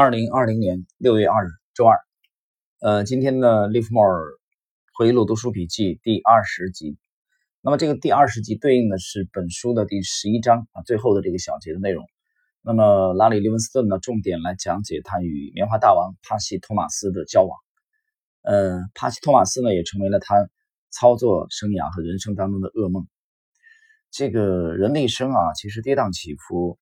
二零二零年六月二日，周二。呃，今天的利弗莫尔回忆录读书笔记第二十集。那么这个第二十集对应的是本书的第十一章啊，最后的这个小节的内容。那么拉里·利文斯顿呢，重点来讲解他与棉花大王帕西·托马斯的交往。呃，帕西·托马斯呢，也成为了他操作生涯和人生当中的噩梦。这个人的一生啊，其实跌宕起伏。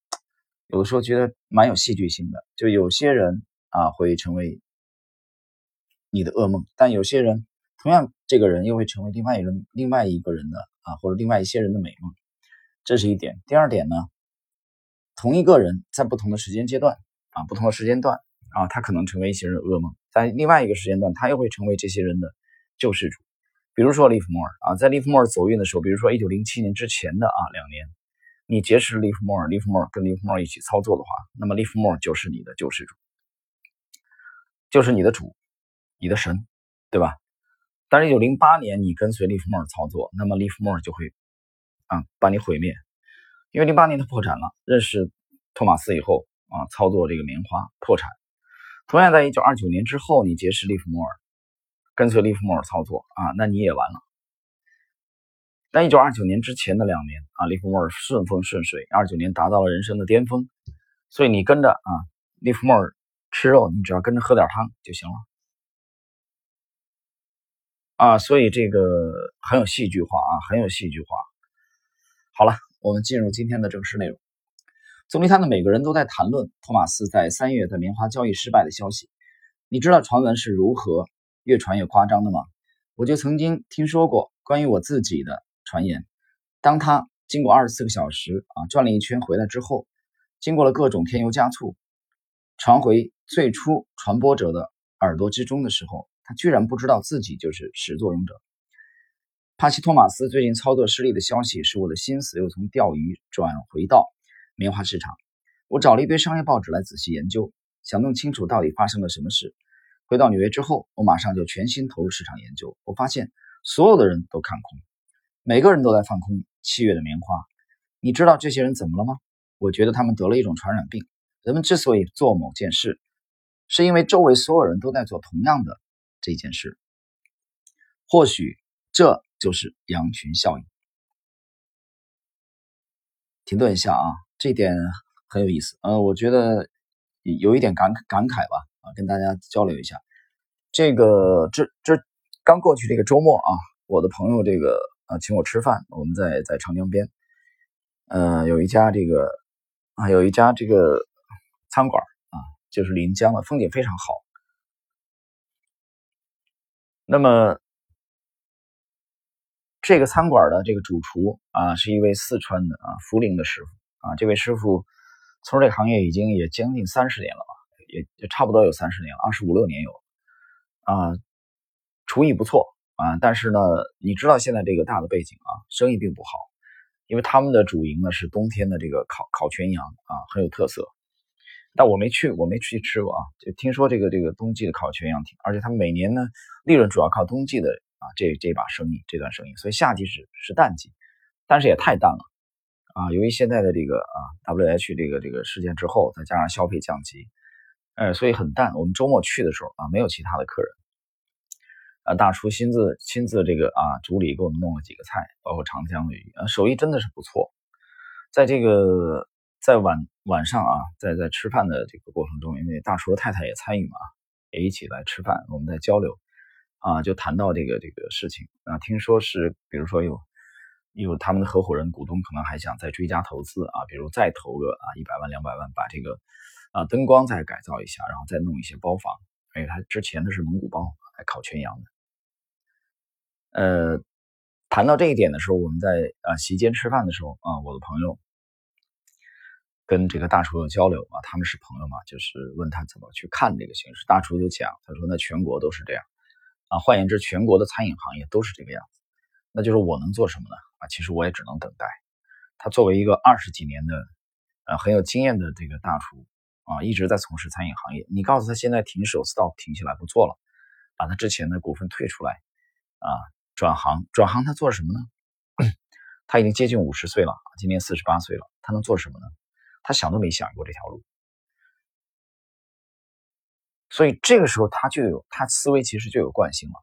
有的时候觉得蛮有戏剧性的，就有些人啊会成为你的噩梦，但有些人同样这个人又会成为另外一个、另外一个人的啊或者另外一些人的美梦，这是一点。第二点呢，同一个人在不同的时间阶段啊不同的时间段啊，他可能成为一些人噩梦，在另外一个时间段，他又会成为这些人的救世主。比如说利弗莫尔啊，在利弗莫尔走运的时候，比如说一九零七年之前的啊两年。你结识利弗莫尔，利弗莫尔跟利弗莫尔一起操作的话，那么利弗莫尔就是你的救世主，就是你的主，你的神，对吧？但是，一九零八年你跟随利弗莫尔操作，那么利弗莫尔就会啊把你毁灭，因为零八年他破产了，认识托马斯以后啊操作这个棉花破产。同样，在一九二九年之后，你结识利弗莫尔，跟随利弗莫尔操作啊，那你也完了。在一九二九年之前的两年啊，利弗莫尔顺风顺水，二九年达到了人生的巅峰，所以你跟着啊，利弗莫尔吃肉，你只要跟着喝点汤就行了啊，所以这个很有戏剧化啊，很有戏剧化。好了，我们进入今天的正式内容。总理谈的每个人都在谈论托马斯在三月的棉花交易失败的消息。你知道传闻是如何越传越夸张的吗？我就曾经听说过关于我自己的。传言，当他经过二十四个小时啊转了一圈回来之后，经过了各种添油加醋，传回最初传播者的耳朵之中的时候，他居然不知道自己就是始作俑者。帕西托马斯最近操作失利的消息，使我的心思又从钓鱼转回到棉花市场。我找了一堆商业报纸来仔细研究，想弄清楚到底发生了什么事。回到纽约之后，我马上就全心投入市场研究。我发现所有的人都看空。每个人都在放空七月的棉花，你知道这些人怎么了吗？我觉得他们得了一种传染病。人们之所以做某件事，是因为周围所有人都在做同样的这件事。或许这就是羊群效应。停顿一下啊，这点很有意思。呃，我觉得有一点感感慨吧，啊，跟大家交流一下。这个这这刚过去这个周末啊，我的朋友这个。啊，请我吃饭，我们在在长江边，呃，有一家这个啊，有一家这个餐馆啊，就是临江的，风景非常好。那么这个餐馆的这个主厨啊，是一位四川的啊，涪陵的师傅啊，这位师傅从事这个行业已经也将近三十年了吧，也也差不多有三十年了，二十五六年有啊，厨艺不错。啊，但是呢，你知道现在这个大的背景啊，生意并不好，因为他们的主营呢是冬天的这个烤烤全羊啊，很有特色。但我没去，我没去吃过啊，就听说这个这个冬季的烤全羊挺，而且他们每年呢利润主要靠冬季的啊这这把生意这段生意，所以夏季是是淡季，但是也太淡了啊。由于现在的这个啊 W H 这个这个事件之后，再加上消费降级，呃，所以很淡。我们周末去的时候啊，没有其他的客人。啊，大厨亲自亲自这个啊，主理给我们弄了几个菜，包括长江鱼，啊，手艺真的是不错。在这个在晚晚上啊，在在吃饭的这个过程中，因为大厨的太太也参与嘛，也一起来吃饭，我们在交流，啊，就谈到这个这个事情啊，听说是比如说有有他们的合伙人股东可能还想再追加投资啊，比如再投个啊一百万两百万，把这个啊灯光再改造一下，然后再弄一些包房，因为他之前的是蒙古包，来烤全羊的。呃，谈到这一点的时候，我们在啊席间吃饭的时候啊，我的朋友跟这个大厨有交流啊，他们是朋友嘛，就是问他怎么去看这个形势。大厨就讲，他说那全国都是这样啊，换言之，全国的餐饮行业都是这个样子。那就是我能做什么呢？啊，其实我也只能等待。他作为一个二十几年的呃很有经验的这个大厨啊，一直在从事餐饮行业，你告诉他现在停手 stop 停起来不做了，把他之前的股份退出来啊。转行，转行，他做什么呢？他已经接近五十岁了，今年四十八岁了，他能做什么呢？他想都没想过这条路。所以这个时候他就有他思维其实就有惯性了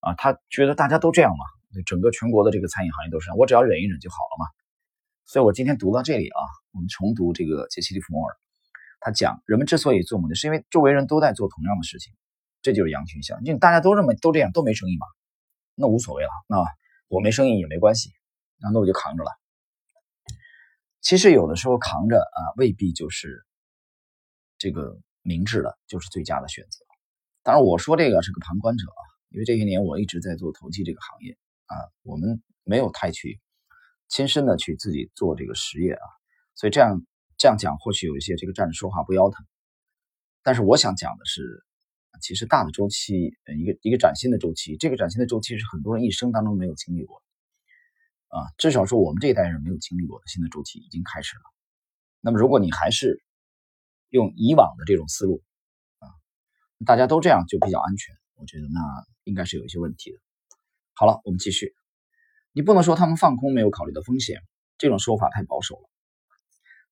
啊，他觉得大家都这样嘛，整个全国的这个餐饮行业都是这样，我只要忍一忍就好了嘛。所以我今天读到这里啊，我们重读这个杰西·利弗莫尔，他讲人们之所以做梦，是因为周围人都在做同样的事情，这就是羊群效应。大家都这么都这样，都没生意嘛，那无所谓了，那我没生意也没关系，那那我就扛着了。其实有的时候扛着啊，未必就是这个明智的，就是最佳的选择。当然，我说这个是个旁观者啊，因为这些年我一直在做投机这个行业啊，我们没有太去亲身的去自己做这个实业啊，所以这样这样讲或许有一些这个站着说话不腰疼。但是我想讲的是，其实大的周期，呃一个一个崭新的周期，这个崭新的周期是很多人一生当中没有经历过的。啊，至少说我们这一代人没有经历过的新的周期已经开始了。那么，如果你还是用以往的这种思路啊，大家都这样就比较安全，我觉得那应该是有一些问题的。好了，我们继续。你不能说他们放空没有考虑到风险，这种说法太保守了。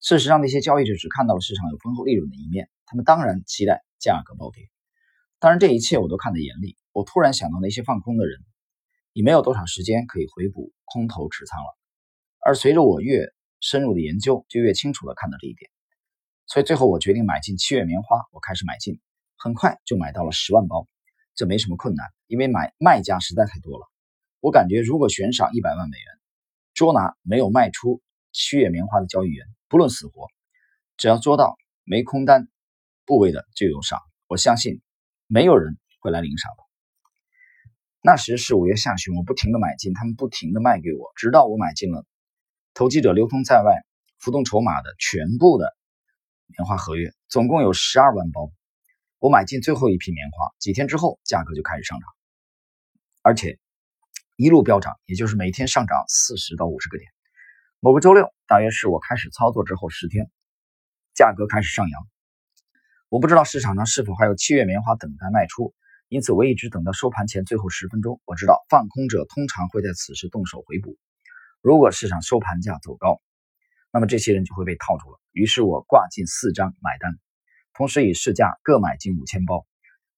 事实上，那些交易者只看到了市场有丰厚利润的一面，他们当然期待价格暴跌。当然，这一切我都看得严厉。我突然想到那些放空的人。你没有多少时间可以回补空头持仓了，而随着我越深入的研究，就越清楚的看到这一点。所以最后我决定买进七月棉花，我开始买进，很快就买到了十万包，这没什么困难，因为买卖家实在太多了。我感觉如果悬赏一百万美元，捉拿没有卖出七月棉花的交易员，不论死活，只要捉到没空单部位的就有赏。我相信没有人会来领赏的。那时是五月下旬，我不停的买进，他们不停的卖给我，直到我买进了投机者流通在外浮动筹码的全部的棉花合约，总共有十二万包。我买进最后一批棉花，几天之后价格就开始上涨，而且一路飙涨，也就是每天上涨四十到五十个点。某个周六，大约是我开始操作之后十天，价格开始上扬。我不知道市场上是否还有七月棉花等待卖出。因此，我一直等到收盘前最后十分钟。我知道放空者通常会在此时动手回补。如果市场收盘价走高，那么这些人就会被套住了。于是我挂进四张买单，同时以市价各买进五千包。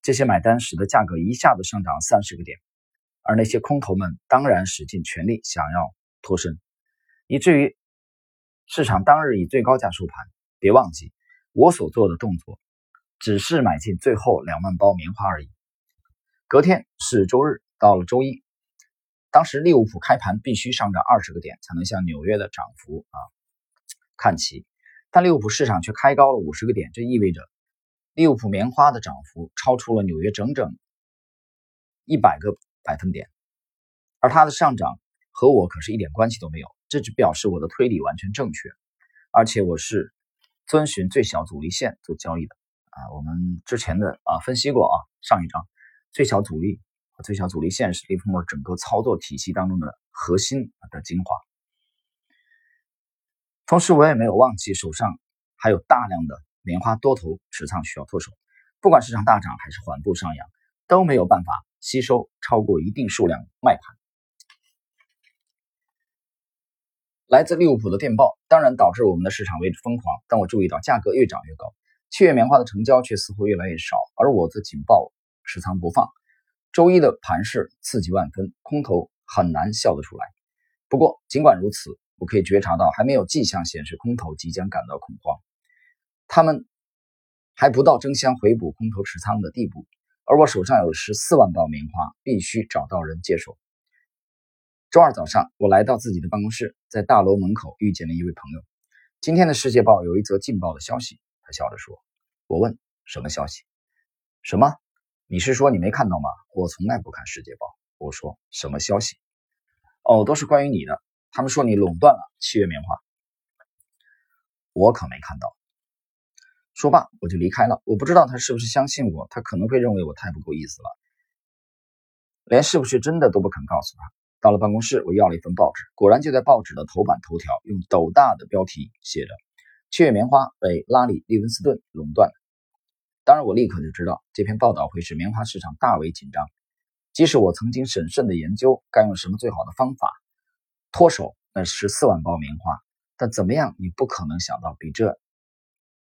这些买单使得价格一下子上涨三十个点，而那些空头们当然使尽全力想要脱身，以至于市场当日以最高价收盘。别忘记，我所做的动作只是买进最后两万包棉花而已。隔天是周日，到了周一，当时利物浦开盘必须上涨二十个点才能向纽约的涨幅啊看齐，但利物浦市场却开高了五十个点，这意味着利物浦棉花的涨幅超出了纽约整整一百个百分点，而它的上涨和我可是一点关系都没有，这只表示我的推理完全正确，而且我是遵循最小阻力线做交易的。啊，我们之前的啊分析过啊，上一章。最小阻力和最小阻力线是利弗莫尔整个操作体系当中的核心的精华。同时，我也没有忘记手上还有大量的棉花多头持仓需要脱手。不管市场大涨还是缓步上扬，都没有办法吸收超过一定数量卖盘。来自利物浦的电报当然导致我们的市场为之疯狂，但我注意到价格越涨越高，七月棉花的成交却似乎越来越少，而我则紧抱。持仓不放，周一的盘势刺激万分，空头很难笑得出来。不过尽管如此，我可以觉察到还没有迹象显示空头即将感到恐慌，他们还不到争相回补空头持仓的地步。而我手上有十四万包棉花，必须找到人接手。周二早上，我来到自己的办公室，在大楼门口遇见了一位朋友。今天的《世界报》有一则劲爆的消息，他笑着说：“我问什么消息？什么？”你是说你没看到吗？我从来不看《世界报》。我说什么消息？哦，都是关于你的。他们说你垄断了七月棉花，我可没看到。说罢，我就离开了。我不知道他是不是相信我，他可能会认为我太不够意思了，连是不是真的都不肯告诉他。到了办公室，我要了一份报纸，果然就在报纸的头版头条，用斗大的标题写着：“七月棉花被拉里·利文斯顿垄断。”当然，我立刻就知道这篇报道会使棉花市场大为紧张。即使我曾经审慎的研究该用什么最好的方法脱手那十四万包棉花，但怎么样，你不可能想到比这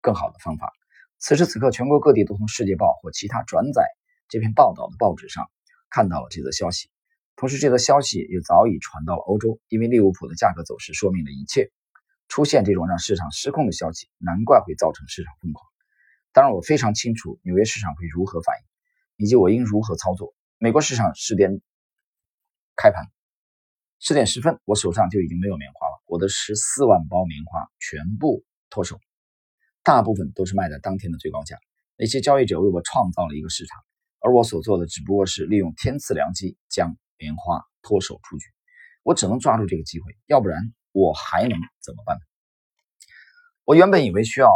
更好的方法。此时此刻，全国各地都从《世界报》或其他转载这篇报道的报纸上看到了这则消息。同时，这则消息也早已传到了欧洲，因为利物浦的价格走势说明了一切。出现这种让市场失控的消息，难怪会造成市场疯狂。当然，我非常清楚纽约市场会如何反应，以及我应如何操作。美国市场十点开盘，十点十分，我手上就已经没有棉花了，我的十四万包棉花全部脱手。大部分都是卖在当天的最高价。那些交易者为我创造了一个市场，而我所做的只不过是利用天赐良机将棉花脱手出局。我只能抓住这个机会，要不然我还能怎么办？我原本以为需要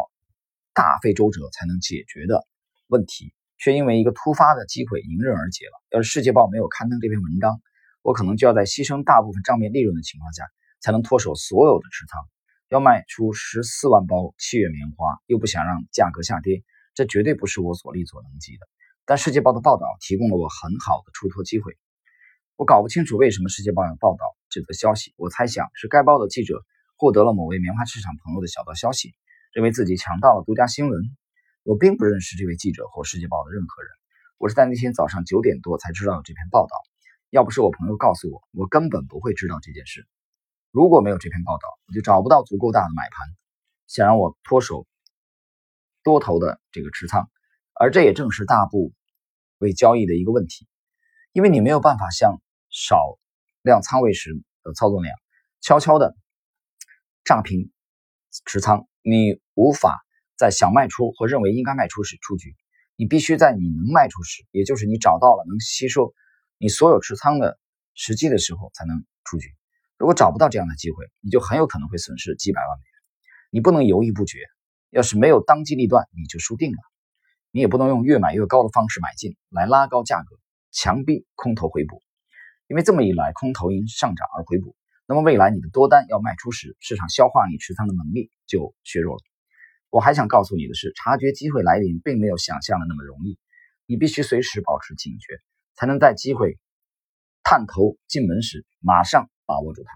大费周折才能解决的问题，却因为一个突发的机会迎刃而解了。要是《世界报》没有刊登这篇文章，我可能就要在牺牲大部分账面利润的情况下，才能脱手所有的持仓。要卖出十四万包七月棉花，又不想让价格下跌，这绝对不是我所力所能及的。但《世界报》的报道提供了我很好的出脱机会。我搞不清楚为什么《世界报》要报道这则消息。我猜想是该报的记者获得了某位棉花市场朋友的小道消息，认为自己抢到了独家新闻。我并不认识这位记者或《世界报》的任何人。我是在那天早上九点多才知道这篇报道。要不是我朋友告诉我，我根本不会知道这件事。如果没有这篇报道，我就找不到足够大的买盘，想让我脱手多头的这个持仓，而这也正是大部位交易的一个问题，因为你没有办法像少量仓位时的操作那样，悄悄的炸平持仓，你无法在想卖出或认为应该卖出时出局，你必须在你能卖出时，也就是你找到了能吸收你所有持仓的时机的时候才能出局。如果找不到这样的机会，你就很有可能会损失几百万美元。你不能犹豫不决，要是没有当机立断，你就输定了。你也不能用越买越高的方式买进来拉高价格，强逼空头回补，因为这么一来，空头因上涨而回补，那么未来你的多单要卖出时，市场消化你持仓的能力就削弱了。我还想告诉你的是，察觉机会来临并没有想象的那么容易，你必须随时保持警觉，才能在机会探头进门时马上。把握住它。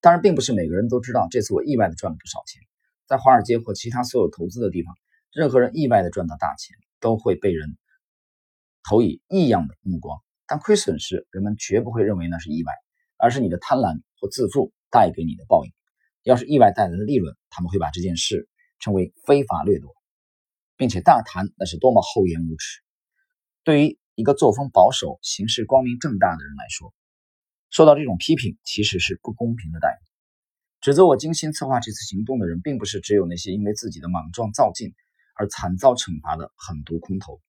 当然，并不是每个人都知道这次我意外的赚了不少钱。在华尔街或其他所有投资的地方，任何人意外的赚到大钱，都会被人投以异样的目光。但亏损时，人们绝不会认为那是意外，而是你的贪婪或自负带给你的报应。要是意外带来的利润，他们会把这件事称为非法掠夺，并且大谈那是多么厚颜无耻。对于一个作风保守、行事光明正大的人来说，受到这种批评其实是不公平的待遇。指责我精心策划这次行动的人，并不是只有那些因为自己的莽撞造进而惨遭惩罚的狠毒空头，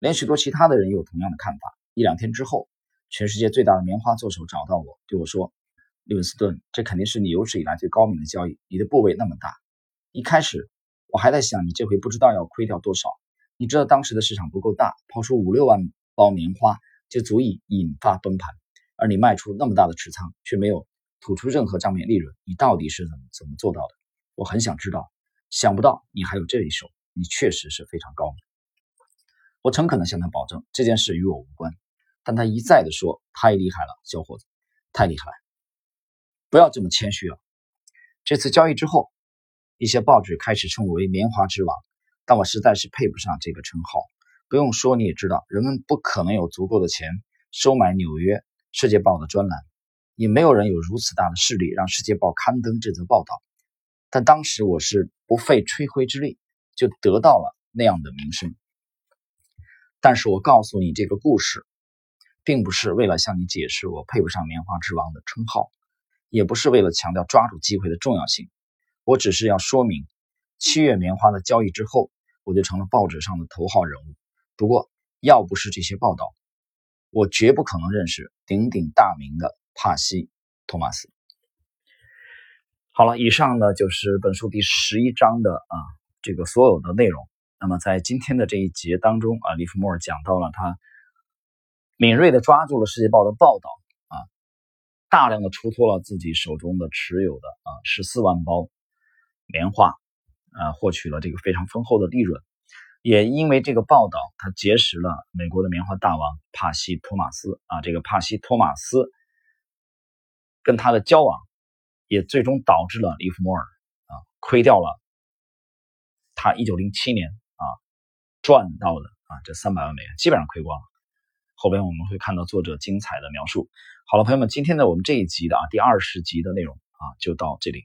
连许多其他的人也有同样的看法。一两天之后，全世界最大的棉花作手找到我，对我说：“利文斯顿，这肯定是你有史以来最高明的交易。你的部位那么大，一开始我还在想，你这回不知道要亏掉多少。你知道当时的市场不够大，抛出五六万包棉花就足以引发崩盘。”而你卖出那么大的持仓，却没有吐出任何账面利润，你到底是怎么怎么做到的？我很想知道。想不到你还有这一手，你确实是非常高明。我诚恳地向他保证，这件事与我无关。但他一再地说：“太厉害了，小伙子，太厉害！不要这么谦虚啊！”这次交易之后，一些报纸开始称我为“棉花之王”，但我实在是配不上这个称号。不用说，你也知道，人们不可能有足够的钱收买纽约。《世界报》的专栏，也没有人有如此大的势力让《世界报》刊登这则报道。但当时我是不费吹灰之力就得到了那样的名声。但是我告诉你这个故事，并不是为了向你解释我配不上“棉花之王”的称号，也不是为了强调抓住机会的重要性。我只是要说明，七月棉花的交易之后，我就成了报纸上的头号人物。不过，要不是这些报道，我绝不可能认识鼎鼎大名的帕西·托马斯。好了，以上呢就是本书第十一章的啊这个所有的内容。那么在今天的这一节当中啊，利弗莫尔讲到了他敏锐的抓住了《世界报》的报道啊，大量的出脱了自己手中的持有的啊十四万包棉花啊，获取了这个非常丰厚的利润。也因为这个报道，他结识了美国的棉花大王帕西·托马斯啊。这个帕西·托马斯跟他的交往，也最终导致了利弗莫尔啊亏掉了他一九零七年啊赚到的啊这三百万美元基本上亏光了。后边我们会看到作者精彩的描述。好了，朋友们，今天的我们这一集的啊第二十集的内容啊就到这里。